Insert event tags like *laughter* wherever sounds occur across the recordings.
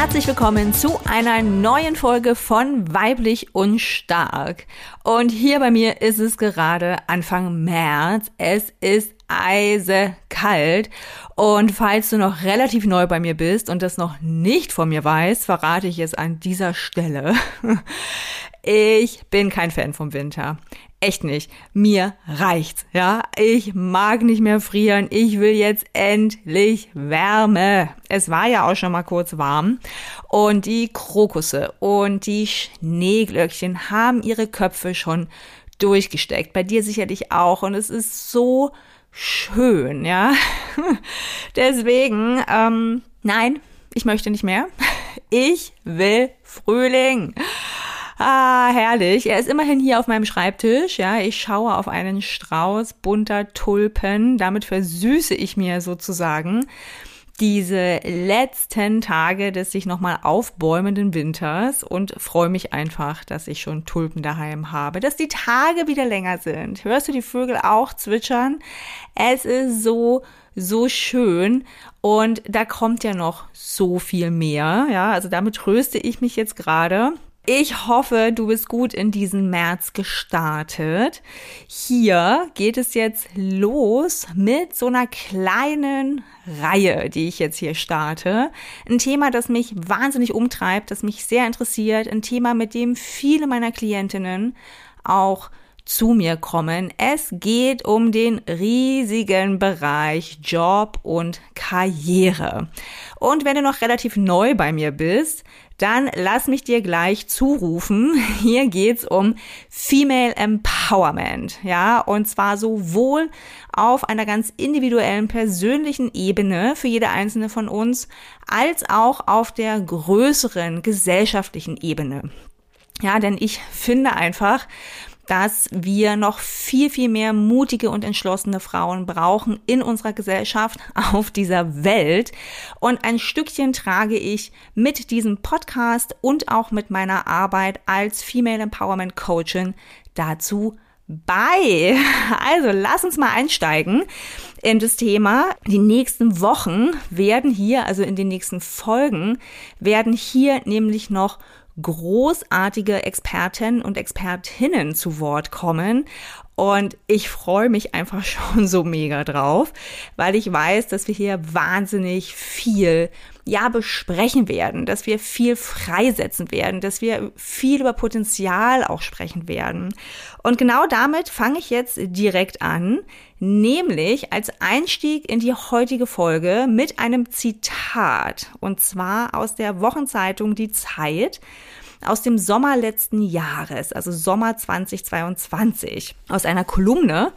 Herzlich willkommen zu einer neuen Folge von Weiblich und Stark. Und hier bei mir ist es gerade Anfang März. Es ist eisekalt. Und falls du noch relativ neu bei mir bist und das noch nicht von mir weißt, verrate ich es an dieser Stelle. *laughs* Ich bin kein Fan vom Winter. Echt nicht. Mir reicht's, ja. Ich mag nicht mehr frieren. Ich will jetzt endlich Wärme. Es war ja auch schon mal kurz warm. Und die Krokusse und die Schneeglöckchen haben ihre Köpfe schon durchgesteckt. Bei dir sicherlich auch. Und es ist so schön, ja. *laughs* Deswegen, ähm, nein, ich möchte nicht mehr. Ich will Frühling. Ah, herrlich. Er ist immerhin hier auf meinem Schreibtisch. Ja, ich schaue auf einen Strauß bunter Tulpen. Damit versüße ich mir sozusagen diese letzten Tage des sich nochmal aufbäumenden Winters und freue mich einfach, dass ich schon Tulpen daheim habe, dass die Tage wieder länger sind. Hörst du die Vögel auch zwitschern? Es ist so, so schön und da kommt ja noch so viel mehr. Ja, also damit tröste ich mich jetzt gerade. Ich hoffe, du bist gut in diesen März gestartet. Hier geht es jetzt los mit so einer kleinen Reihe, die ich jetzt hier starte. Ein Thema, das mich wahnsinnig umtreibt, das mich sehr interessiert. Ein Thema, mit dem viele meiner Klientinnen auch zu mir kommen. Es geht um den riesigen Bereich Job und Karriere. Und wenn du noch relativ neu bei mir bist, dann lass mich dir gleich zurufen. *laughs* Hier geht's um Female Empowerment, ja, und zwar sowohl auf einer ganz individuellen persönlichen Ebene für jede einzelne von uns, als auch auf der größeren gesellschaftlichen Ebene. Ja, denn ich finde einfach, dass wir noch viel, viel mehr mutige und entschlossene Frauen brauchen in unserer Gesellschaft, *laughs* auf dieser Welt. Und ein Stückchen trage ich mit diesem Podcast und auch mit meiner Arbeit als Female Empowerment Coachin dazu bei. *laughs* Also lass uns mal einsteigen in das Thema. Die nächsten Wochen werden hier, also in den nächsten Folgen, werden hier nämlich noch großartige Experten und Expertinnen zu Wort kommen. Und ich freue mich einfach *laughs* schon so mega drauf, weil ich weiß, dass wir hier wahnsinnig viel ja besprechen werden, dass wir viel freisetzen werden, dass wir viel über Potenzial auch sprechen werden. Und genau damit fange ich jetzt direkt an, nämlich als Einstieg in die heutige Folge mit einem Zitat und zwar aus der Wochenzeitung Die Zeit aus dem Sommer letzten Jahres, also Sommer 2022, aus einer Kolumne.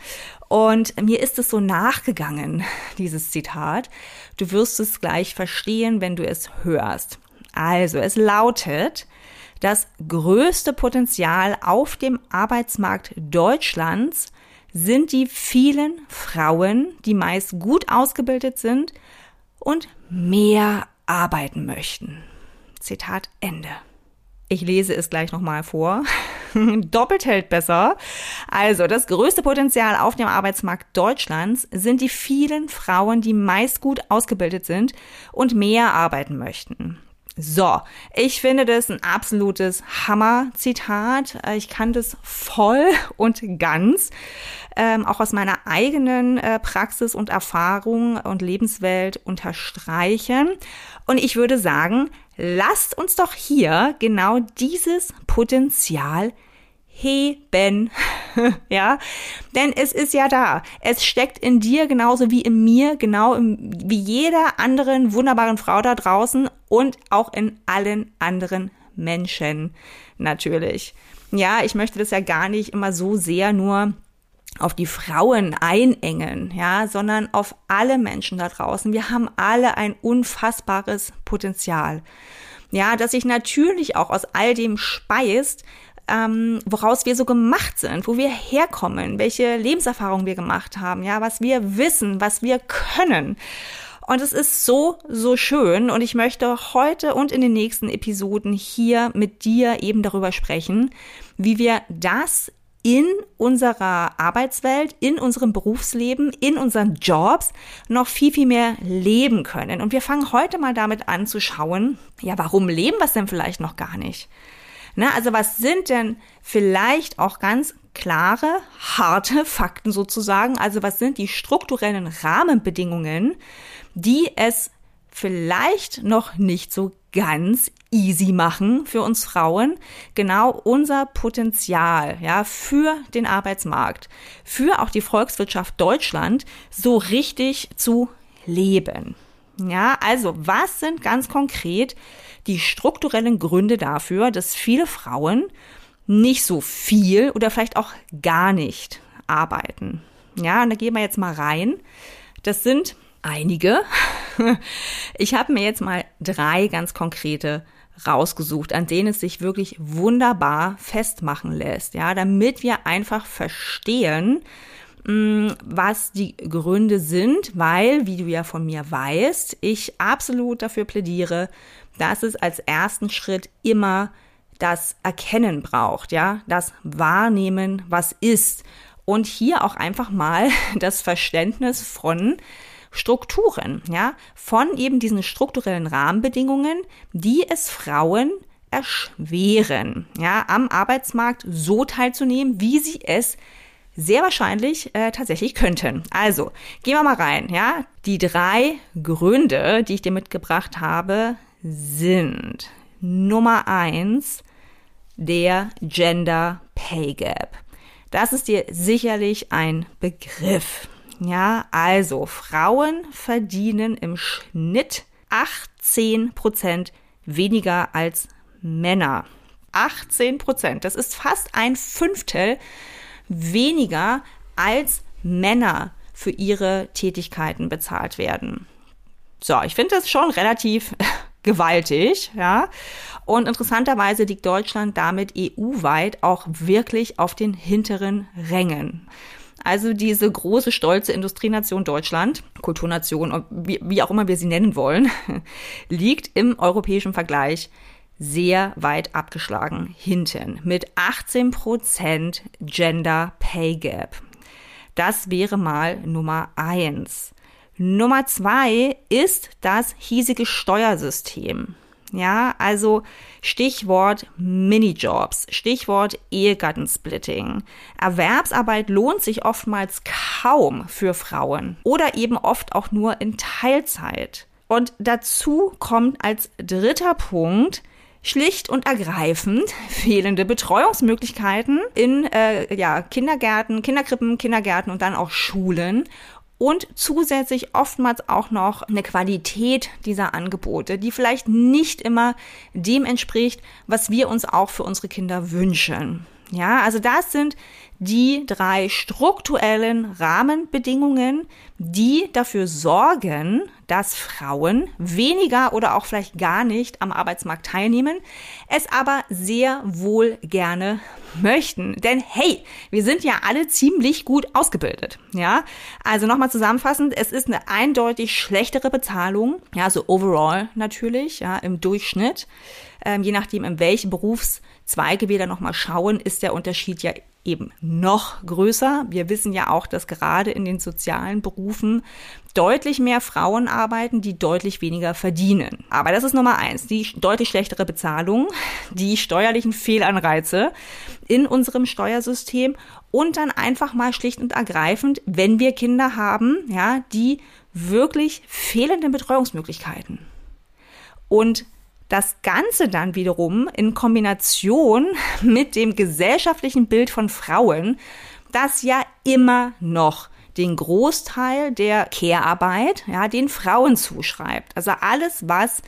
Und mir ist es so nachgegangen, dieses Zitat. Du wirst es gleich verstehen, wenn du es hörst. Also, es lautet, das größte Potenzial auf dem Arbeitsmarkt Deutschlands sind die vielen Frauen, die meist gut ausgebildet sind und mehr arbeiten möchten. Zitat Ende. Ich lese es gleich nochmal vor. *laughs* Doppelt hält besser. Also, das größte Potenzial auf dem Arbeitsmarkt Deutschlands sind die vielen Frauen, die meist gut ausgebildet sind und mehr arbeiten möchten. So, ich finde das ein absolutes Hammer-Zitat. Ich kann das voll und ganz, ähm, auch aus meiner eigenen äh, Praxis und Erfahrung und Lebenswelt unterstreichen. Und ich würde sagen, lasst uns doch hier genau dieses Potenzial heben. *laughs* ja, denn es ist ja da. Es steckt in dir genauso wie in mir, genau wie jeder anderen wunderbaren Frau da draußen und auch in allen anderen Menschen natürlich. Ja, ich möchte das ja gar nicht immer so sehr nur auf die Frauen einengen, ja, sondern auf alle Menschen da draußen. Wir haben alle ein unfassbares Potenzial. Ja, dass sich natürlich auch aus all dem speist, ähm, woraus wir so gemacht sind, wo wir herkommen, welche Lebenserfahrungen wir gemacht haben, ja, was wir wissen, was wir können. Und es ist so, so schön. Und ich möchte heute und in den nächsten Episoden hier mit dir eben darüber sprechen, wie wir das in unserer Arbeitswelt, in unserem Berufsleben, in unseren Jobs noch viel, viel mehr leben können. Und wir fangen heute mal damit an zu schauen, ja, warum leben wir es denn vielleicht noch gar nicht? Na, also was sind denn vielleicht auch ganz klare, harte Fakten sozusagen? Also was sind die strukturellen Rahmenbedingungen, die es vielleicht noch nicht so ganz easy machen für uns Frauen, genau unser Potenzial, ja, für den Arbeitsmarkt, für auch die Volkswirtschaft Deutschland so richtig zu leben. Ja, also was sind ganz konkret die strukturellen Gründe dafür, dass viele Frauen nicht so viel oder vielleicht auch gar nicht arbeiten? Ja, und da gehen wir jetzt mal rein. Das sind einige. *laughs* Ich habe mir jetzt mal drei ganz konkrete rausgesucht, an denen es sich wirklich wunderbar festmachen lässt, ja, damit wir einfach verstehen, mm, was die Gründe sind, weil, wie du ja von mir weißt, ich absolut dafür plädiere, dass es als ersten Schritt immer das Erkennen braucht, ja, das Wahrnehmen, was ist und hier auch einfach mal *laughs* das Verständnis von Strukturen, ja, von eben diesen strukturellen Rahmenbedingungen, die es Frauen erschweren, ja, am Arbeitsmarkt so teilzunehmen, wie sie es sehr wahrscheinlich äh, tatsächlich könnten. Also, gehen wir mal rein, ja. Die drei Gründe, die ich dir mitgebracht habe, sind Nummer eins, der Gender Pay Gap. Das ist dir sicherlich ein Begriff. Ja, also Frauen verdienen im Schnitt 18 Prozent weniger als Männer. 18 Prozent. Das ist fast ein Fünftel weniger als Männer für ihre Tätigkeiten bezahlt werden. So, ich finde das schon relativ *laughs* gewaltig, ja. Und interessanterweise liegt Deutschland damit EU-weit auch wirklich auf den hinteren Rängen. Also diese große, stolze Industrienation Deutschland, Kulturnation, wie, wie auch immer wir sie nennen wollen, *laughs* liegt im europäischen Vergleich sehr weit abgeschlagen hinten mit 18 Prozent Gender Pay Gap. Das wäre mal Nummer eins. Nummer zwei ist das hiesige Steuersystem. Ja, also Stichwort Minijobs, Stichwort Ehegattensplitting. Erwerbsarbeit lohnt sich oftmals kaum für Frauen oder eben oft auch nur in Teilzeit. Und dazu kommt als dritter Punkt schlicht und ergreifend fehlende Betreuungsmöglichkeiten in äh, ja, Kindergärten, Kinderkrippen, Kindergärten und dann auch Schulen und zusätzlich oftmals auch noch eine Qualität dieser Angebote, die vielleicht nicht immer dem entspricht, was wir uns auch für unsere Kinder wünschen. Ja, also das sind die drei strukturellen Rahmenbedingungen, die dafür sorgen, dass Frauen weniger oder auch vielleicht gar nicht am Arbeitsmarkt teilnehmen, es aber sehr wohl gerne möchten. Denn hey, wir sind ja alle ziemlich gut ausgebildet. Ja, also nochmal zusammenfassend, es ist eine eindeutig schlechtere Bezahlung, ja, so overall natürlich, ja, im Durchschnitt. Ähm, je nachdem, in welchen Berufszweige wir da nochmal schauen, ist der Unterschied ja eben noch größer. Wir wissen ja auch, dass gerade in den sozialen Berufen deutlich mehr Frauen arbeiten, die deutlich weniger verdienen. Aber das ist Nummer eins, die deutlich schlechtere Bezahlung, die steuerlichen Fehlanreize in unserem Steuersystem und dann einfach mal schlicht und ergreifend, wenn wir Kinder haben, ja, die wirklich fehlende Betreuungsmöglichkeiten. Und das Ganze dann wiederum in Kombination mit dem gesellschaftlichen Bild von Frauen, das ja immer noch den Großteil der Care-Arbeit, ja, den Frauen zuschreibt. Also alles, was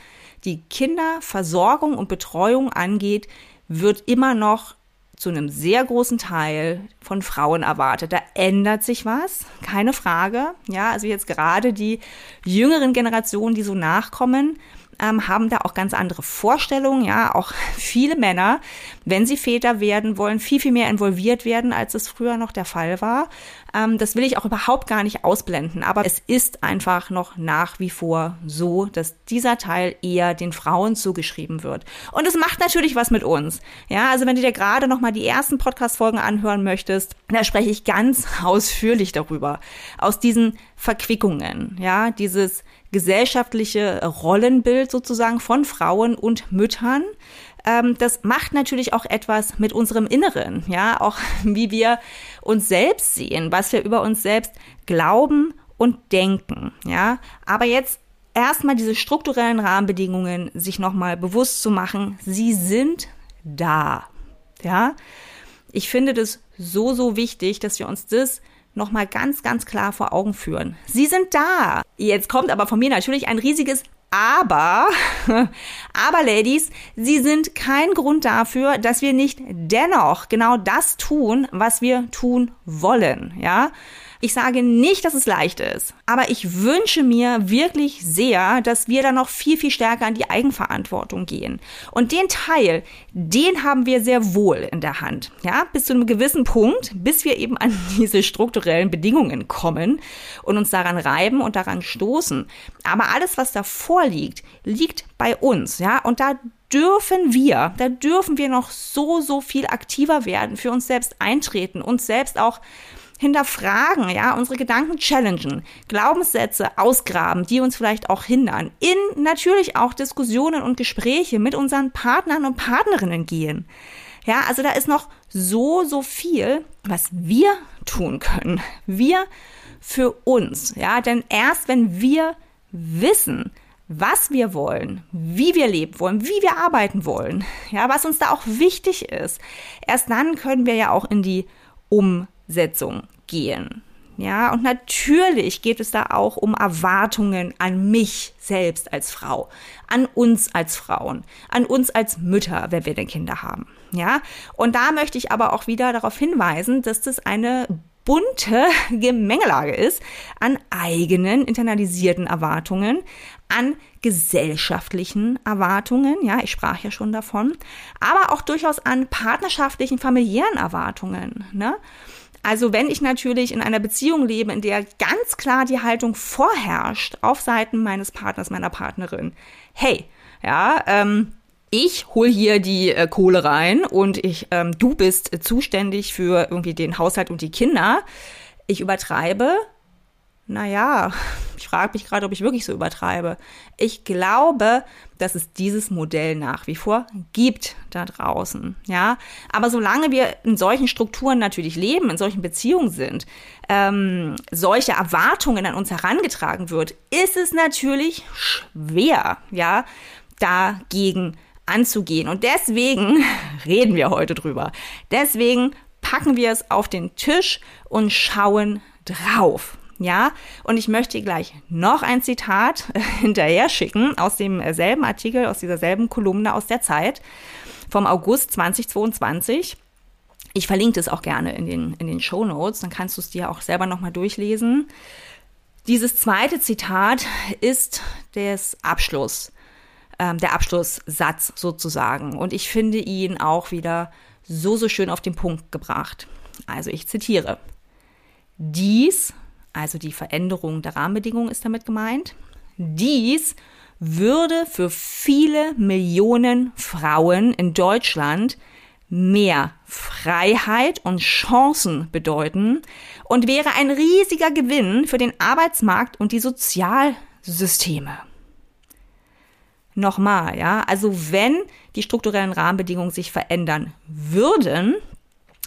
die Kinderversorgung und Betreuung angeht, wird immer noch zu einem sehr großen Teil von Frauen erwartet. Da ändert sich was, keine Frage. Ja, also jetzt gerade die jüngeren Generationen, die so nachkommen, ähm, haben da auch ganz andere Vorstellungen. Ja, auch *laughs* viele Männer wenn sie Väter werden wollen, viel, viel mehr involviert werden, als es früher noch der Fall war. Ähm, das will ich auch überhaupt gar nicht ausblenden. Aber es ist einfach noch nach wie vor so, dass dieser Teil eher den Frauen zugeschrieben wird. Und es macht natürlich was mit uns. Ja, also wenn du dir gerade noch mal die ersten Podcast-Folgen anhören möchtest, da spreche ich ganz *laughs* ausführlich darüber. Aus diesen Verquickungen, ja, dieses gesellschaftliche Rollenbild sozusagen von Frauen und Müttern. Ähm, das macht natürlich auch etwas mit unserem Inneren, ja, auch *laughs* wie wir uns selbst sehen, was wir über uns selbst glauben und denken, ja. Aber jetzt erstmal diese strukturellen Rahmenbedingungen sich nochmal bewusst zu machen, sie sind da, ja. Ich finde das so, so wichtig, dass wir uns das nochmal ganz, ganz klar vor Augen führen. Sie sind da. Jetzt kommt aber von mir natürlich ein riesiges aber, *laughs* aber Ladies, sie sind kein Grund dafür, dass wir nicht dennoch genau das tun, was wir tun wollen, ja? Ich sage nicht, dass es leicht ist, aber ich wünsche mir wirklich sehr, dass wir da noch viel, viel stärker an die Eigenverantwortung gehen. Und den Teil, den haben wir sehr wohl in der Hand. Ja, bis zu einem gewissen Punkt, bis wir eben an *laughs* diese strukturellen Bedingungen kommen und uns daran reiben und daran stoßen. Aber alles, was davor liegt, liegt bei uns. Ja, und da dürfen wir, da dürfen wir noch so, so viel aktiver werden, für uns selbst eintreten, uns selbst auch hinterfragen, ja, unsere Gedanken challengen, Glaubenssätze ausgraben, die uns vielleicht auch hindern, in natürlich auch Diskussionen und Gespräche mit unseren Partnern und Partnerinnen gehen. Ja, also da ist noch so, so viel, was wir tun können. Wir für uns, ja, denn erst wenn wir wissen, was wir wollen, wie wir leben wollen, wie wir arbeiten wollen, ja, was uns da auch wichtig ist, erst dann können wir ja auch in die Um Setzung gehen. Ja, und natürlich geht es da auch um Erwartungen an mich selbst als Frau, an uns als Frauen, an uns als Mütter, wenn wir denn Kinder haben. Ja, und da möchte ich aber auch wieder darauf hinweisen, dass das eine bunte *laughs* Gemengelage ist an eigenen internalisierten Erwartungen, an gesellschaftlichen Erwartungen, ja, ich sprach ja schon davon, aber auch durchaus an partnerschaftlichen, familiären Erwartungen, ne? Also wenn ich natürlich in einer Beziehung lebe, in der ganz klar die Haltung vorherrscht auf Seiten meines Partners, meiner Partnerin, hey, ja, ähm, ich hol hier die äh, Kohle rein und ich, ähm, du bist äh, zuständig für irgendwie den Haushalt und die Kinder. Ich übertreibe, naja, *laughs* ich frage mich gerade, ob ich wirklich so übertreibe. Ich glaube, dass es dieses Modell nach wie vor gibt da draußen, ja. Aber solange wir in solchen Strukturen natürlich leben, in solchen Beziehungen sind, ähm, solche Erwartungen an uns herangetragen wird, ist es natürlich schwer, ja, dagegen anzugehen. Und deswegen *laughs* reden wir heute drüber. Deswegen packen wir es auf den Tisch und schauen drauf. Ja, und ich möchte gleich noch ein Zitat *laughs* hinterher schicken aus demselben Artikel, aus dieser selben Kolumne aus der Zeit vom August 2022. Ich verlinke das auch gerne in den, in den Show Notes, dann kannst du es dir auch selber nochmal durchlesen. Dieses zweite Zitat ist des Abschluss, ähm, der Abschlusssatz sozusagen. Und ich finde ihn auch wieder so, so schön auf den Punkt gebracht. Also ich zitiere. Dies also die Veränderung der Rahmenbedingungen ist damit gemeint. Dies würde für viele Millionen Frauen in Deutschland mehr Freiheit und Chancen bedeuten und wäre ein riesiger Gewinn für den Arbeitsmarkt und die Sozialsysteme. Nochmal, ja, also wenn die strukturellen Rahmenbedingungen sich verändern würden,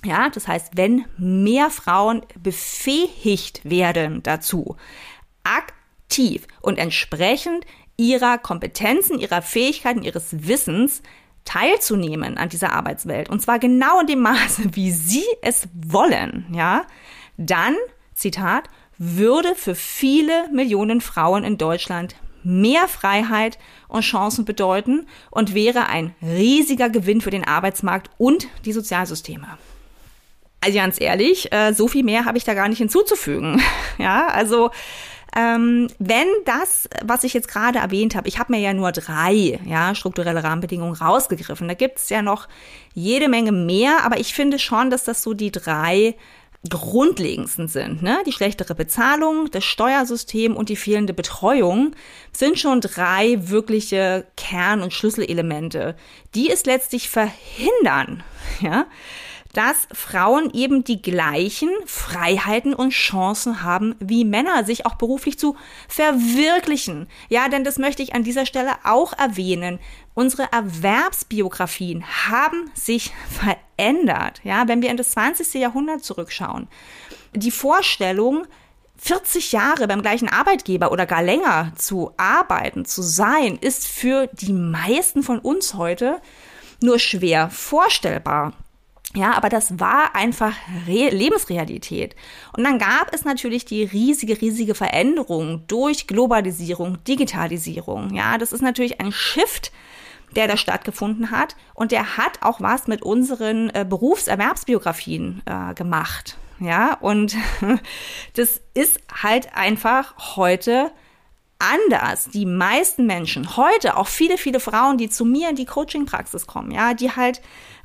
ja, das heißt, wenn mehr Frauen befähigt werden dazu, aktiv und entsprechend ihrer Kompetenzen, ihrer Fähigkeiten, ihres Wissens teilzunehmen an dieser Arbeitswelt, und zwar genau in dem Maße, wie sie es wollen, ja, dann, Zitat, würde für viele Millionen Frauen in Deutschland mehr Freiheit und Chancen bedeuten und wäre ein riesiger Gewinn für den Arbeitsmarkt und die Sozialsysteme. Also ganz ehrlich, äh, so viel mehr habe ich da gar nicht hinzuzufügen. *laughs* Ja, also Ähm, wenn das, was ich jetzt gerade erwähnt habe, ich habe mir ja nur drei ja, strukturelle Rahmenbedingungen rausgegriffen. Da gibt es ja noch jede Menge mehr, aber ich finde schon, dass das so die drei grundlegendsten sind. Ne? Die schlechtere Bezahlung, das Steuersystem und die fehlende Betreuung sind schon drei wirkliche Kern- und Schlüsselelemente, die es letztlich verhindern, *laughs* ja, dass Frauen eben die gleichen Freiheiten und Chancen haben wie Männer, sich auch beruflich zu verwirklichen. Ja, denn das möchte ich an dieser Stelle auch erwähnen. Unsere Erwerbsbiografien haben sich *laughs* verändert. Ja, wenn wir in das 20. Jahrhundert zurückschauen. Die Vorstellung, 40 Jahre beim gleichen Arbeitgeber oder gar länger zu arbeiten, zu sein, ist für die meisten von uns heute nur schwer vorstellbar. Ja, aber das war einfach Re Lebensrealität. Und dann gab es natürlich die riesige, riesige Veränderung durch Globalisierung, Digitalisierung. Ja, das ist natürlich ein Shift, der da stattgefunden hat. Und der hat auch was mit unseren äh, Berufserwerbsbiografien äh, gemacht. Ja, und *laughs* das ist halt einfach heute anders. Die meisten Menschen heute, auch viele, viele Frauen, die zu mir in die Coaching-Praxis kommen, ja, die halt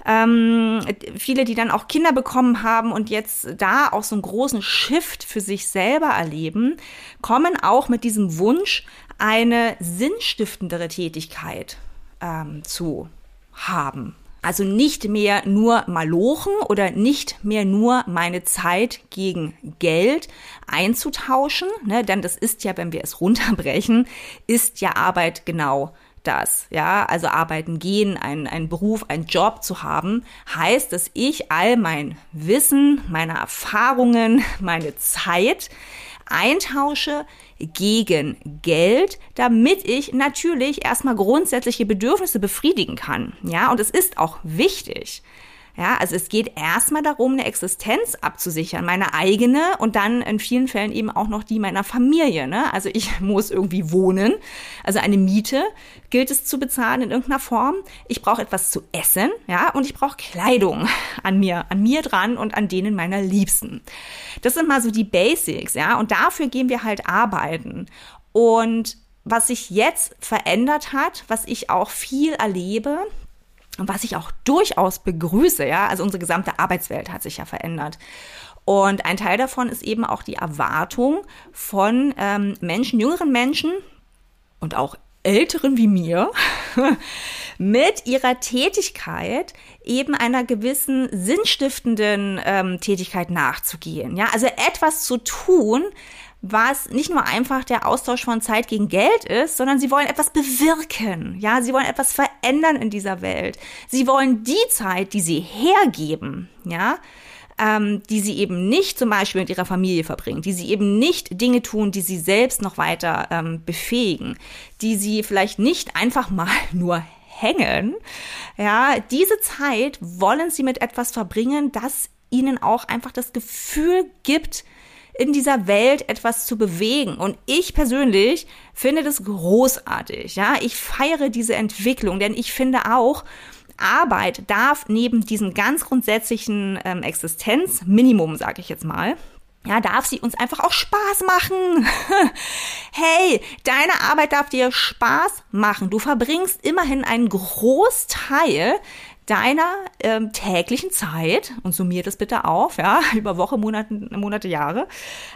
ähm, viele, die dann auch Kinder bekommen haben und jetzt da auch so einen großen Shift für sich selber erleben, kommen auch mit diesem Wunsch, eine sinnstiftendere Tätigkeit ähm, zu haben. Also nicht mehr nur malochen oder nicht mehr nur meine Zeit gegen Geld einzutauschen, ne? denn das ist ja, wenn wir es runterbrechen, ist ja Arbeit genau das, ja, also arbeiten gehen, einen, Beruf, einen Job zu haben, heißt, dass ich all mein Wissen, meine Erfahrungen, *laughs* meine Zeit eintausche gegen Geld, damit ich natürlich erstmal grundsätzliche Bedürfnisse befriedigen kann. Ja, und es ist auch wichtig. Ja, also es geht erstmal darum, eine Existenz abzusichern, meine eigene und dann in vielen Fällen eben auch noch die meiner Familie. Ne? Also ich *laughs* muss irgendwie wohnen, also eine Miete gilt es zu bezahlen in irgendeiner Form. Ich brauche etwas zu essen, ja, und ich brauche Kleidung an mir, an mir dran und an denen meiner Liebsten. Das sind mal so die Basics, ja, und dafür gehen wir halt arbeiten. Und was sich jetzt verändert hat, was ich auch viel erlebe, und was ich auch durchaus begrüße, ja, also unsere gesamte Arbeitswelt hat sich ja verändert. Und ein Teil davon ist eben auch die Erwartung von ähm, Menschen, jüngeren Menschen und auch älteren wie mir, *laughs* mit ihrer Tätigkeit eben einer gewissen sinnstiftenden ähm, Tätigkeit nachzugehen. Ja, also etwas zu tun, was nicht nur einfach der Austausch von Zeit gegen Geld ist, sondern sie wollen etwas bewirken. Ja, sie wollen etwas verändern in dieser Welt. Sie wollen die Zeit, die sie hergeben, ja, ähm, die sie eben nicht zum Beispiel mit ihrer Familie verbringen, die sie eben nicht Dinge tun, die sie selbst noch weiter ähm, befähigen, die sie vielleicht nicht einfach mal *laughs* nur hängen. Ja, diese Zeit wollen sie mit etwas verbringen, das ihnen auch einfach das Gefühl gibt, in dieser Welt etwas zu bewegen. Und ich persönlich finde das großartig. Ja, ich feiere diese Entwicklung, denn ich finde auch, Arbeit darf neben diesem ganz grundsätzlichen ähm, Existenzminimum, sage ich jetzt mal, ja, darf sie uns einfach auch Spaß machen. *laughs* hey, deine Arbeit darf dir Spaß machen. Du verbringst immerhin einen Großteil deiner ähm, täglichen Zeit, und summiert es bitte auf, ja, *laughs* über Woche, Monate, Monate, Jahre,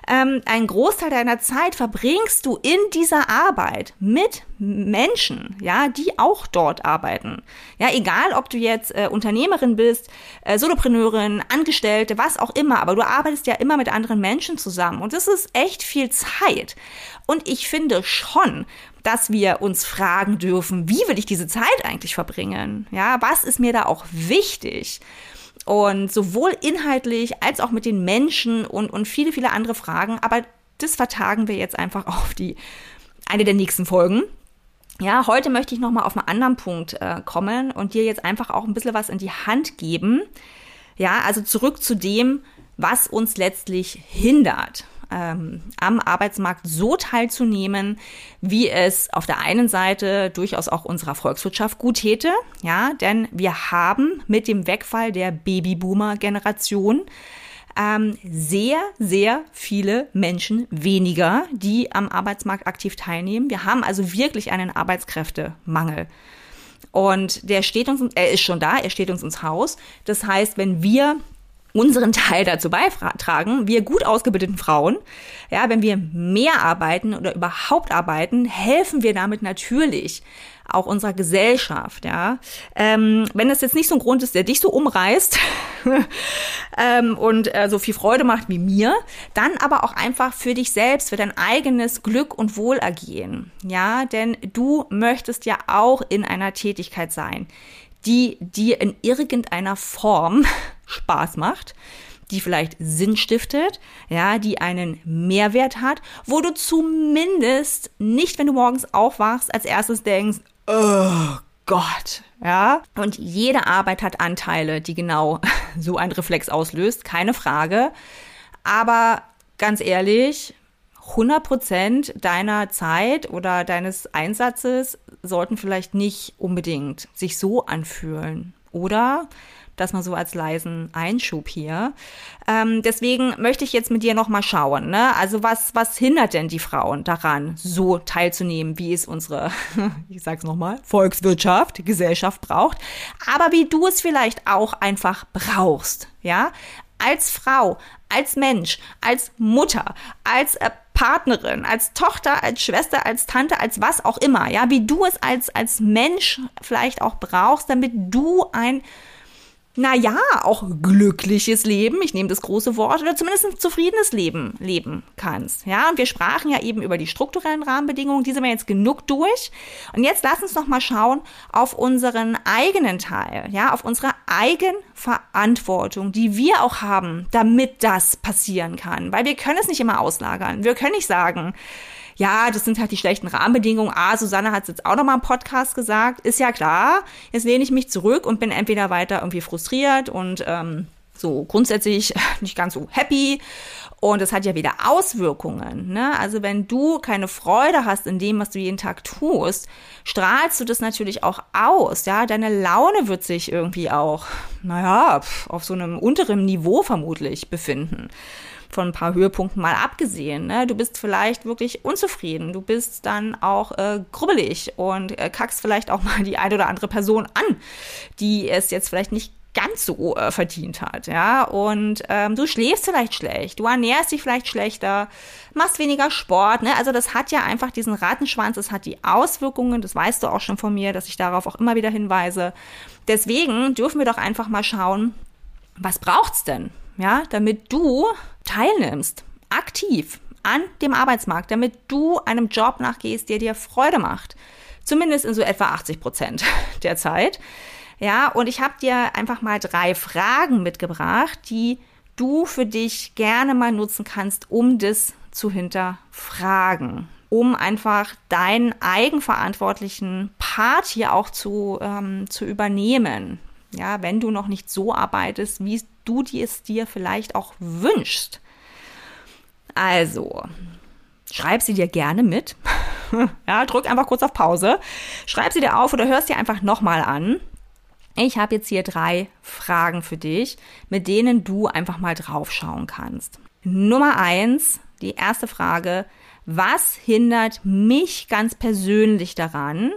ähm, einen Großteil deiner Zeit verbringst du in dieser Arbeit mit Menschen, ja, die auch dort arbeiten. Ja, egal, ob du jetzt äh, Unternehmerin bist, äh, Solopreneurin, Angestellte, was auch immer, aber du arbeitest ja immer mit anderen Menschen zusammen und das ist echt viel Zeit. Und ich finde schon, dass wir uns fragen dürfen, wie will ich diese Zeit eigentlich verbringen? Ja, was ist mir da auch wichtig? Und sowohl inhaltlich als auch mit den Menschen und, und viele, viele andere Fragen. Aber das vertagen wir jetzt einfach auf die eine der nächsten Folgen. Ja, heute möchte ich nochmal auf einen anderen Punkt äh, kommen und dir jetzt einfach auch ein bisschen was in die Hand geben. Ja, also zurück zu dem, was uns letztlich hindert ähm, am Arbeitsmarkt so teilzunehmen, wie es auf der einen Seite durchaus auch unserer Volkswirtschaft gut täte, ja, denn wir haben mit dem Wegfall der Babyboomer-Generation ähm, sehr, sehr viele Menschen weniger, die am Arbeitsmarkt aktiv teilnehmen. Wir haben also wirklich einen Arbeitskräftemangel. Und der steht uns, er ist schon da, er steht uns ins Haus. Das heißt, wenn wir unseren Teil dazu beitragen, wir gut ausgebildeten Frauen, ja, wenn wir mehr arbeiten oder überhaupt arbeiten, helfen wir damit natürlich auch unserer Gesellschaft, ja. Ähm, wenn es jetzt nicht so ein Grund ist, der dich so umreißt *laughs* ähm, und äh, so viel Freude macht wie mir, dann aber auch einfach für dich selbst, für dein eigenes Glück und Wohlergehen, ja, denn du möchtest ja auch in einer Tätigkeit sein, die dir in irgendeiner Form Spaß macht, die vielleicht Sinn stiftet, ja, die einen Mehrwert hat, wo du zumindest nicht, wenn du morgens aufwachst, als erstes denkst, oh Gott, ja. Und jede Arbeit hat Anteile, die genau *laughs* so einen Reflex auslöst, keine Frage. Aber ganz ehrlich, 100 Prozent deiner Zeit oder deines Einsatzes sollten vielleicht nicht unbedingt sich so anfühlen. Oder das mal so als leisen Einschub hier. Ähm, deswegen möchte ich jetzt mit dir nochmal schauen. Ne? Also was, was hindert denn die Frauen daran, so teilzunehmen, wie es unsere, *laughs* ich sag's nochmal, Volkswirtschaft, Gesellschaft braucht, aber wie du es vielleicht auch einfach brauchst. Ja, als Frau, als Mensch, als Mutter, als äh, Partnerin, als Tochter, als Schwester, als Tante, als was auch immer, ja, wie du es als, als Mensch vielleicht auch brauchst, damit du ein naja, auch glückliches Leben, ich nehme das große Wort, oder zumindest ein zufriedenes Leben leben kannst. Ja, und wir sprachen ja eben über die strukturellen Rahmenbedingungen, die sind wir jetzt genug durch. Und jetzt lass uns noch mal schauen auf unseren eigenen Teil, ja, auf unsere Eigenverantwortung, die wir auch haben, damit das passieren kann. Weil wir können es nicht immer auslagern. Wir können nicht sagen, ja, das sind halt die schlechten Rahmenbedingungen. Ah, Susanne hat es jetzt auch nochmal im Podcast gesagt. Ist ja klar. Jetzt lehne ich mich zurück und bin entweder weiter irgendwie frustriert und ähm, so grundsätzlich *laughs* nicht ganz so happy. Und es hat ja wieder Auswirkungen. Ne? Also wenn du keine Freude hast in dem, was du jeden Tag tust, strahlst du das natürlich auch aus. Ja, deine Laune wird sich irgendwie auch, naja, auf so einem unteren Niveau vermutlich befinden von ein paar Höhepunkten mal abgesehen. Ne? Du bist vielleicht wirklich unzufrieden, du bist dann auch äh, grubbelig und äh, kackst vielleicht auch *laughs* mal die eine oder andere Person an, die es jetzt vielleicht nicht ganz so äh, verdient hat, ja. Und ähm, du schläfst vielleicht schlecht, du ernährst dich vielleicht schlechter, machst weniger Sport, ne? Also das hat ja einfach diesen Rattenschwanz, das hat die Auswirkungen, das weißt du auch schon von mir, dass ich darauf auch immer wieder hinweise. Deswegen dürfen wir doch einfach mal schauen, was braucht's denn? Ja, damit du teilnimmst, aktiv an dem Arbeitsmarkt, damit du einem Job nachgehst, der dir Freude macht. Zumindest in so etwa 80 Prozent *laughs* der Zeit. Ja, und ich habe dir einfach mal drei Fragen mitgebracht, die du für dich gerne mal nutzen kannst, um das zu hinterfragen, um einfach deinen eigenverantwortlichen Part hier auch zu, ähm, zu übernehmen. Ja, wenn du noch nicht so arbeitest, wie du es dir vielleicht auch wünschst. Also, schreib sie dir gerne mit. *laughs* ja, drück einfach kurz auf Pause. Schreib sie dir auf oder hörst dir einfach nochmal an. Ich habe jetzt hier drei Fragen für dich, mit denen du einfach mal draufschauen kannst. Nummer eins, die erste Frage. Was hindert mich ganz persönlich daran,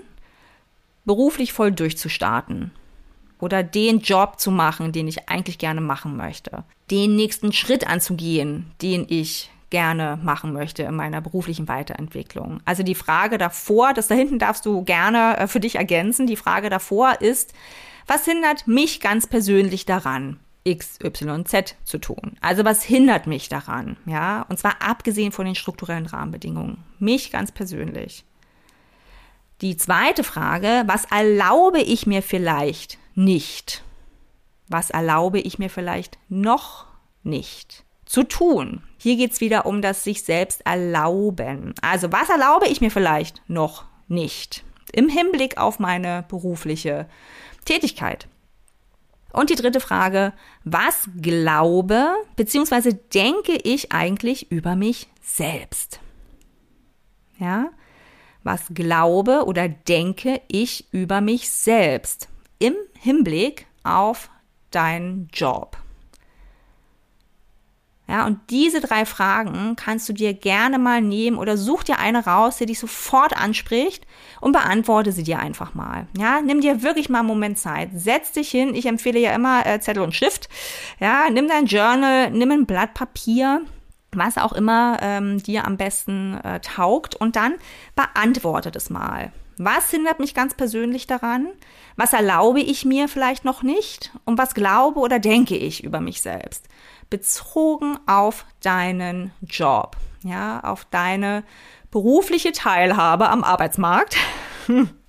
beruflich voll durchzustarten? Oder den Job zu machen, den ich eigentlich gerne machen möchte. Den nächsten Schritt anzugehen, den ich gerne machen möchte in meiner beruflichen Weiterentwicklung. Also die Frage davor, das da hinten darfst du gerne äh, für dich ergänzen, die Frage davor ist, was hindert mich ganz persönlich daran? X, Y, Z zu tun. Also was hindert mich daran? Ja, und zwar abgesehen von den strukturellen Rahmenbedingungen. Mich ganz persönlich. Die zweite Frage, was erlaube ich mir vielleicht nicht? Was erlaube ich mir vielleicht noch nicht zu tun? Hier geht's wieder um das sich selbst erlauben. Also was erlaube ich mir vielleicht noch nicht im Hinblick auf meine berufliche Tätigkeit? Und die dritte Frage, was glaube bzw. denke ich eigentlich über mich selbst? Ja, was glaube oder denke ich über mich selbst? Im Hinblick auf deinen Job. Ja, und diese drei Fragen kannst du dir gerne mal nehmen oder such dir eine raus, die dich sofort anspricht und beantworte sie dir einfach mal. Ja, nimm dir wirklich mal einen Moment Zeit. Setz dich hin. Ich empfehle ja immer äh, Zettel und Stift. Ja, nimm dein Journal, nimm ein Blatt Papier was auch immer ähm, dir am besten äh, taugt und dann beantworte das mal. Was hindert mich ganz persönlich daran? Was erlaube ich mir vielleicht noch nicht? Und was glaube oder denke ich über mich selbst? bezogen auf deinen Job, ja, auf deine berufliche Teilhabe am Arbeitsmarkt.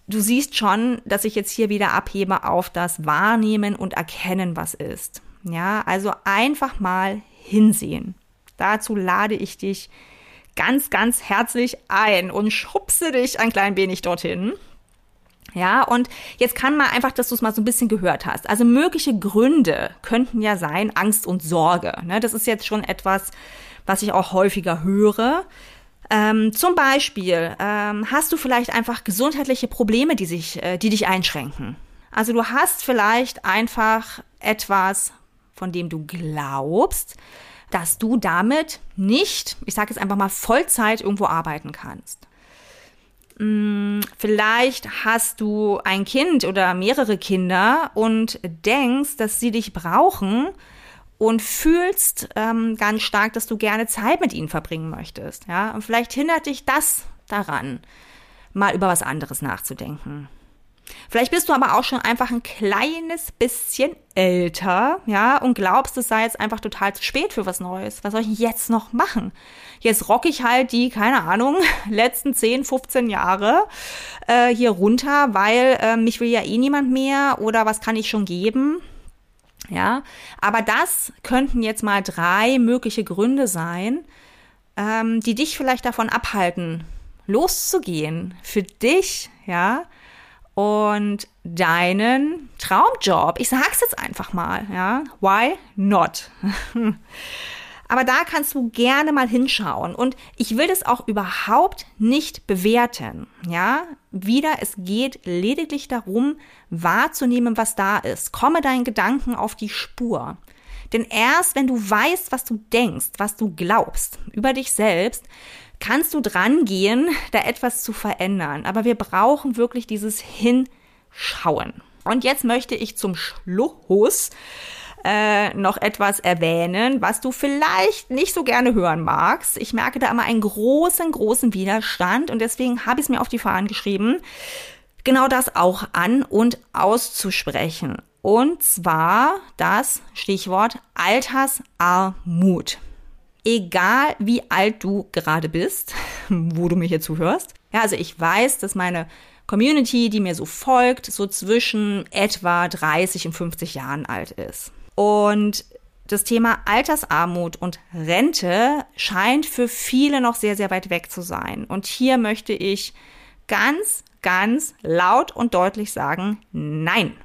Du siehst schon, dass ich jetzt hier wieder abhebe auf das Wahrnehmen und Erkennen, was ist. Ja, also einfach mal hinsehen. Dazu lade ich dich ganz, ganz herzlich ein und schubse dich ein klein wenig dorthin. Ja, und jetzt kann man einfach, dass du es mal so ein bisschen gehört hast. Also mögliche Gründe könnten ja sein Angst und Sorge. Ne? Das ist jetzt schon etwas, was ich auch häufiger höre. Ähm, zum Beispiel ähm, hast du vielleicht einfach gesundheitliche Probleme, die sich, äh, die dich einschränken. Also du hast vielleicht einfach etwas, von dem du glaubst, dass du damit nicht, ich sage jetzt einfach mal Vollzeit irgendwo arbeiten kannst. Hm, vielleicht hast du ein Kind oder mehrere Kinder und denkst, dass sie dich brauchen und fühlst ähm, ganz stark, dass du gerne Zeit mit ihnen verbringen möchtest. Ja, und vielleicht hindert dich das daran, mal über was anderes nachzudenken. Vielleicht bist du aber auch schon einfach ein kleines bisschen älter, ja, und glaubst, es sei jetzt einfach total zu spät für was Neues. Was soll ich jetzt noch machen? Jetzt rock ich halt die, keine Ahnung, *laughs* letzten 10, 15 Jahre äh, hier runter, weil äh, mich will ja eh niemand mehr oder was kann ich schon geben? Ja, aber das könnten jetzt mal drei mögliche Gründe sein, ähm, die dich vielleicht davon abhalten, loszugehen für dich, ja, und deinen Traumjob. Ich sag's jetzt einfach mal, ja. Why not? *laughs* Aber da kannst du gerne mal hinschauen. Und ich will das auch überhaupt nicht bewerten. Ja, wieder, es geht lediglich darum, wahrzunehmen, was da ist. Komme deinen Gedanken auf die Spur. Denn erst wenn du weißt, was du denkst, was du glaubst über dich selbst, kannst du dran gehen, da etwas zu verändern. Aber wir brauchen wirklich dieses Hinschauen. Und jetzt möchte ich zum Schluss äh, noch etwas erwähnen, was du vielleicht nicht so gerne hören magst. Ich merke da immer einen großen, großen Widerstand und deswegen habe ich es mir auf die Fahnen geschrieben, genau das auch an und auszusprechen. Und zwar das Stichwort Altersarmut egal wie alt du gerade bist, *laughs* wo du mir hier zuhörst. Ja, also ich weiß, dass meine Community, die mir so folgt, so zwischen etwa 30 und 50 Jahren alt ist. Und das Thema Altersarmut und Rente scheint für viele noch sehr, sehr weit weg zu sein. Und hier möchte ich ganz, ganz laut und deutlich sagen, nein.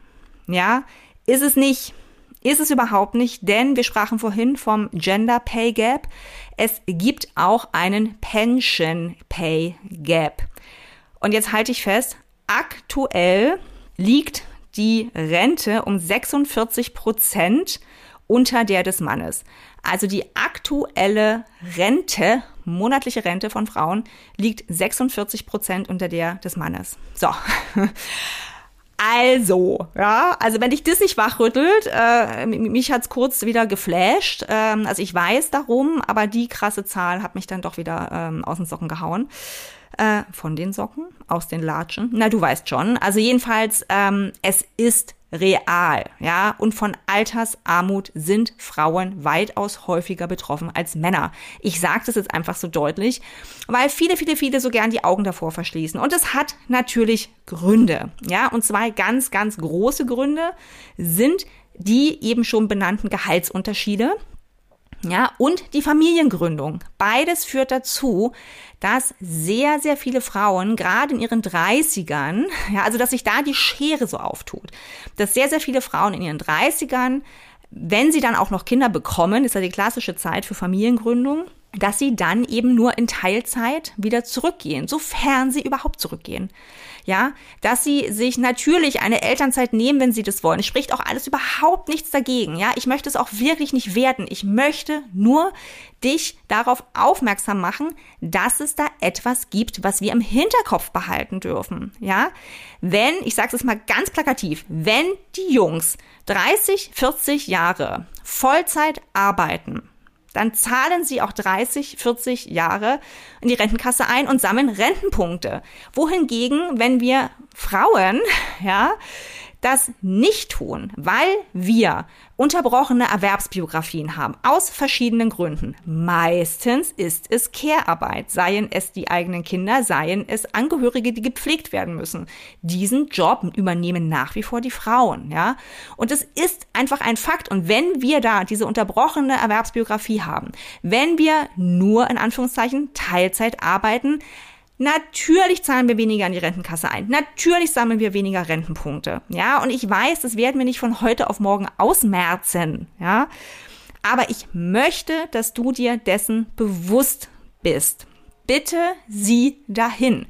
Ja, ist es nicht. Ist es überhaupt nicht, denn wir sprachen vorhin vom Gender Pay Gap. Es gibt auch einen Pension Pay Gap. Und jetzt halte ich fest, aktuell liegt die Rente um 46 Prozent unter der des Mannes. Also die aktuelle Rente, monatliche Rente von Frauen, liegt 46 Prozent unter der des Mannes. So. *laughs* Also, ja, also wenn dich das nicht wachrüttelt, äh, mich hat's kurz wieder geflasht. Ähm, also ich weiß darum, aber die krasse Zahl hat mich dann doch wieder ähm, aus den Socken gehauen. Äh, von den Socken, aus den Latschen. Na, du weißt schon. Also jedenfalls, ähm, es ist real, ja, und von Altersarmut sind Frauen weitaus häufiger betroffen als Männer. Ich sage das jetzt einfach so deutlich, weil viele, viele, viele so gern die Augen davor verschließen. Und es hat natürlich Gründe, ja, und zwei ganz, ganz große Gründe sind die eben schon benannten Gehaltsunterschiede, ja, und die Familiengründung. Beides führt dazu, dass sehr, sehr viele Frauen, gerade in ihren 30ern, ja, also dass sich da die Schere so auftut, dass sehr, sehr viele Frauen in ihren 30ern, wenn sie dann auch noch Kinder bekommen, ist ja die klassische Zeit für Familiengründung, dass sie dann eben nur in Teilzeit wieder zurückgehen, sofern sie überhaupt zurückgehen ja, dass sie sich natürlich eine Elternzeit nehmen, wenn sie das wollen. Es spricht auch alles überhaupt nichts dagegen, ja. Ich möchte es auch wirklich nicht werten. Ich möchte nur dich darauf aufmerksam machen, dass es da etwas gibt, was wir im Hinterkopf behalten dürfen, ja. Wenn, ich sage es mal ganz plakativ, wenn die Jungs 30, 40 Jahre Vollzeit arbeiten, dann zahlen sie auch 30, 40 Jahre in die Rentenkasse ein und sammeln Rentenpunkte. Wohingegen, wenn wir Frauen, *laughs* ja, das nicht tun, weil wir unterbrochene Erwerbsbiografien haben, aus verschiedenen Gründen. Meistens ist es Care-Arbeit, seien es die eigenen Kinder, seien es Angehörige, die gepflegt werden müssen. Diesen Job übernehmen nach wie vor die Frauen, ja. Und es ist einfach ein Fakt. Und wenn wir da diese unterbrochene Erwerbsbiografie haben, wenn wir nur in Anführungszeichen Teilzeit arbeiten, Natürlich zahlen wir weniger an die Rentenkasse ein. Natürlich sammeln wir weniger Rentenpunkte. Ja, und ich weiß, das werden wir nicht von heute auf morgen ausmerzen. Ja, aber ich möchte, dass du dir dessen bewusst bist. Bitte sieh dahin.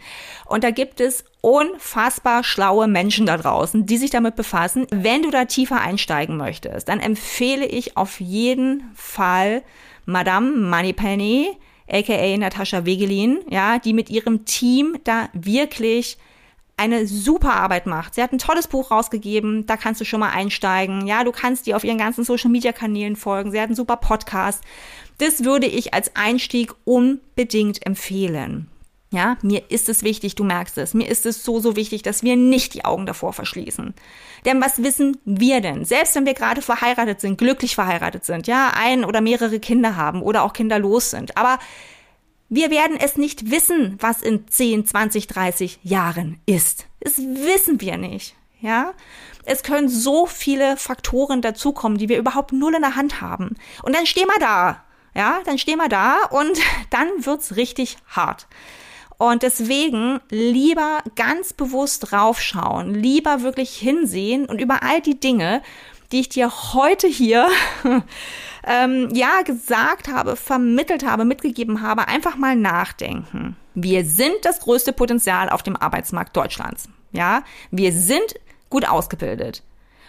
Und da gibt es unfassbar schlaue Menschen da draußen, die sich damit befassen. Wenn du da tiefer einsteigen möchtest, dann empfehle ich auf jeden Fall Madame Moneypenny aka Natascha Wegelin, ja, die mit ihrem Team da wirklich eine super Arbeit macht. Sie hat ein tolles Buch rausgegeben, da kannst du schon mal einsteigen. Ja, du kannst ihr auf ihren ganzen Social Media Kanälen folgen. Sie hat einen super Podcast. Das würde ich als Einstieg unbedingt empfehlen. Ja, mir ist es wichtig, du merkst es, mir ist es so, so wichtig, dass wir nicht die Augen davor verschließen. Denn was wissen wir denn? Selbst wenn wir gerade verheiratet sind, glücklich verheiratet sind, ja, ein oder mehrere Kinder haben oder auch kinderlos sind. Aber wir werden es nicht wissen, was in 10, 20, 30 Jahren ist. Das wissen wir nicht, ja. Es können so viele Faktoren dazukommen, die wir überhaupt null in der Hand haben. Und dann stehen wir da, ja, dann stehen wir da und *laughs* dann wird's richtig hart. Und deswegen lieber ganz bewusst draufschauen, lieber wirklich hinsehen und über all die Dinge, die ich dir heute hier *laughs* ähm, ja gesagt habe, vermittelt habe, mitgegeben habe, einfach mal nachdenken. Wir sind das größte Potenzial auf dem Arbeitsmarkt Deutschlands. Ja, wir sind gut ausgebildet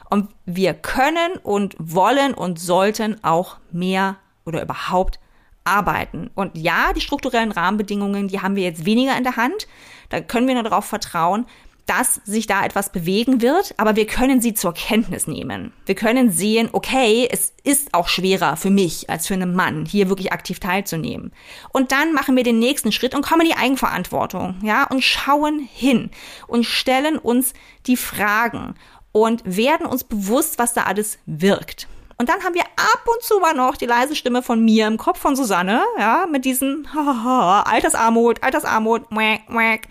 und wir können und wollen und sollten auch mehr oder überhaupt arbeiten. Und ja, die strukturellen Rahmenbedingungen, die haben wir jetzt weniger in der Hand. Da können wir nur darauf vertrauen, dass sich da etwas bewegen wird, aber wir können sie zur Kenntnis nehmen. Wir können sehen, okay, es ist auch schwerer für mich als für einen Mann, hier wirklich aktiv teilzunehmen. Und dann machen wir den nächsten Schritt und kommen in die Eigenverantwortung, ja, und schauen hin und stellen uns die Fragen und werden uns bewusst, was da alles wirkt. Und dann haben wir ab und zu mal noch die leise Stimme von mir im Kopf von Susanne, ja, mit diesem *laughs* Altersarmut, Altersarmut, wack, wack.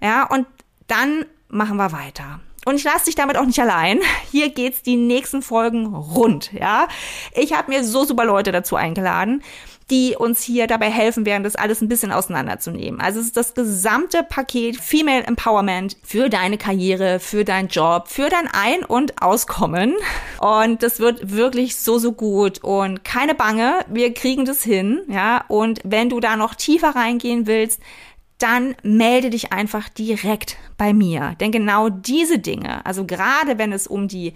Ja, und dann machen wir weiter. Und ich lasse dich damit auch nicht allein. *laughs* Hier geht's die nächsten Folgen rund, ja. Ich habe mir so super Leute dazu eingeladen die uns hier dabei helfen werden, das alles ein bisschen auseinanderzunehmen. Also es ist das gesamte Paket Female Empowerment für deine Karriere, für deinen Job, für dein Ein- und Auskommen. Und das wird wirklich so, so gut. Und keine Bange, wir kriegen das hin, ja. Und wenn du da noch tiefer reingehen willst, dann melde dich einfach direkt bei mir. Denn genau diese Dinge, also gerade wenn es um die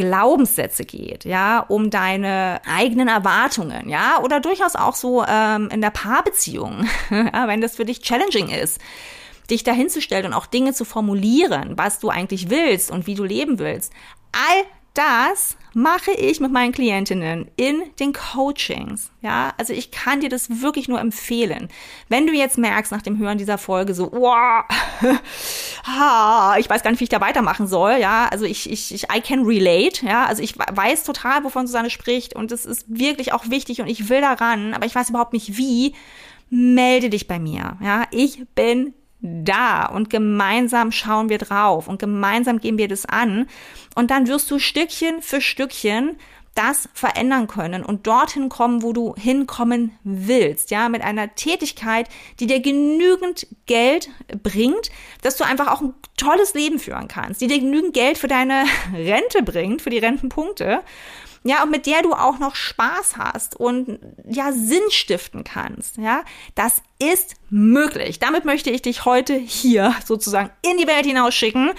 Glaubenssätze geht, ja, um deine eigenen Erwartungen, ja, oder durchaus auch so ähm, in der Paarbeziehung, *laughs* ja, wenn das für dich challenging ist, dich dahinzustellen und auch Dinge zu formulieren, was du eigentlich willst und wie du leben willst. All das mache ich mit meinen Klientinnen in den Coachings. Ja, also ich kann dir das wirklich nur empfehlen. Wenn du jetzt merkst nach dem Hören dieser Folge so, wow, *laughs* ich weiß gar nicht, wie ich da weitermachen soll. Ja, also ich, ich, ich, I can relate. Ja, also ich weiß total, wovon Susanne spricht und es ist wirklich auch wichtig und ich will daran, aber ich weiß überhaupt nicht wie. Melde dich bei mir. Ja, ich bin da und gemeinsam schauen wir drauf und gemeinsam gehen wir das an. Und dann wirst du Stückchen für Stückchen das verändern können und dorthin kommen, wo du hinkommen willst, ja, mit einer Tätigkeit, die dir genügend Geld bringt, dass du einfach auch ein tolles Leben führen kannst, die dir genügend Geld für deine *laughs* Rente bringt, für die Rentenpunkte ja, und mit der du auch noch Spaß hast und ja, Sinn stiften kannst, ja, das ist möglich. Damit möchte ich dich heute hier sozusagen in die Welt hinausschicken.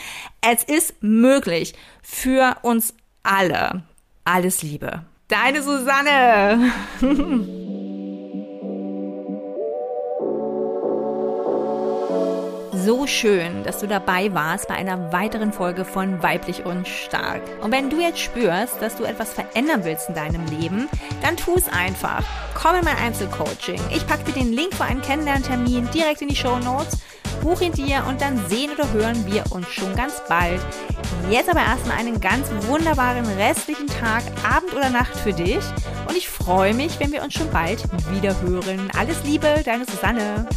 Es ist möglich für uns alle. Alles Liebe. Deine Susanne. *laughs* so schön, dass du dabei warst bei einer weiteren Folge von Weiblich und Stark. Und wenn du jetzt spürst, dass du etwas verändern willst in deinem Leben, dann tu es einfach. Komm in mein Einzelcoaching. Ich packe dir den Link für einen Kennenlerntermin direkt in die Show Notes. Buch ihn dir und dann sehen oder hören wir uns schon ganz bald. Jetzt aber erstmal einen ganz wunderbaren restlichen Tag, Abend oder Nacht für dich. Und ich freue mich, wenn wir uns schon bald wieder hören. Alles Liebe, deine Susanne.